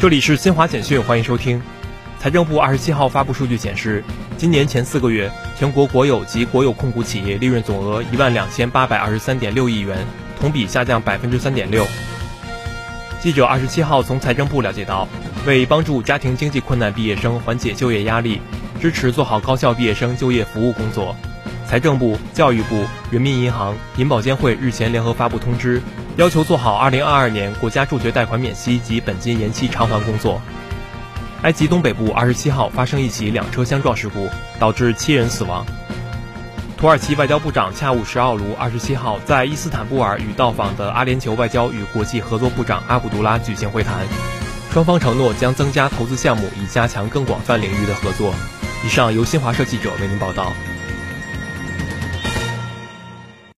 这里是新华简讯，欢迎收听。财政部二十七号发布数据显示，今年前四个月，全国国有及国有控股企业利润总额一万两千八百二十三点六亿元，同比下降百分之三点六。记者二十七号从财政部了解到，为帮助家庭经济困难毕业生缓解就业压力，支持做好高校毕业生就业服务工作，财政部、教育部、人民银行、银保监会日前联合发布通知。要求做好2022年国家助学贷款免息及本金延期偿还工作。埃及东北部27号发生一起两车相撞事故，导致七人死亡。土耳其外交部长恰武什奥卢27号在伊斯坦布尔与到访的阿联酋外交与国际合作部长阿卜杜拉举行会谈，双方承诺将增加投资项目，以加强更广泛领域的合作。以上由新华社记者为您报道。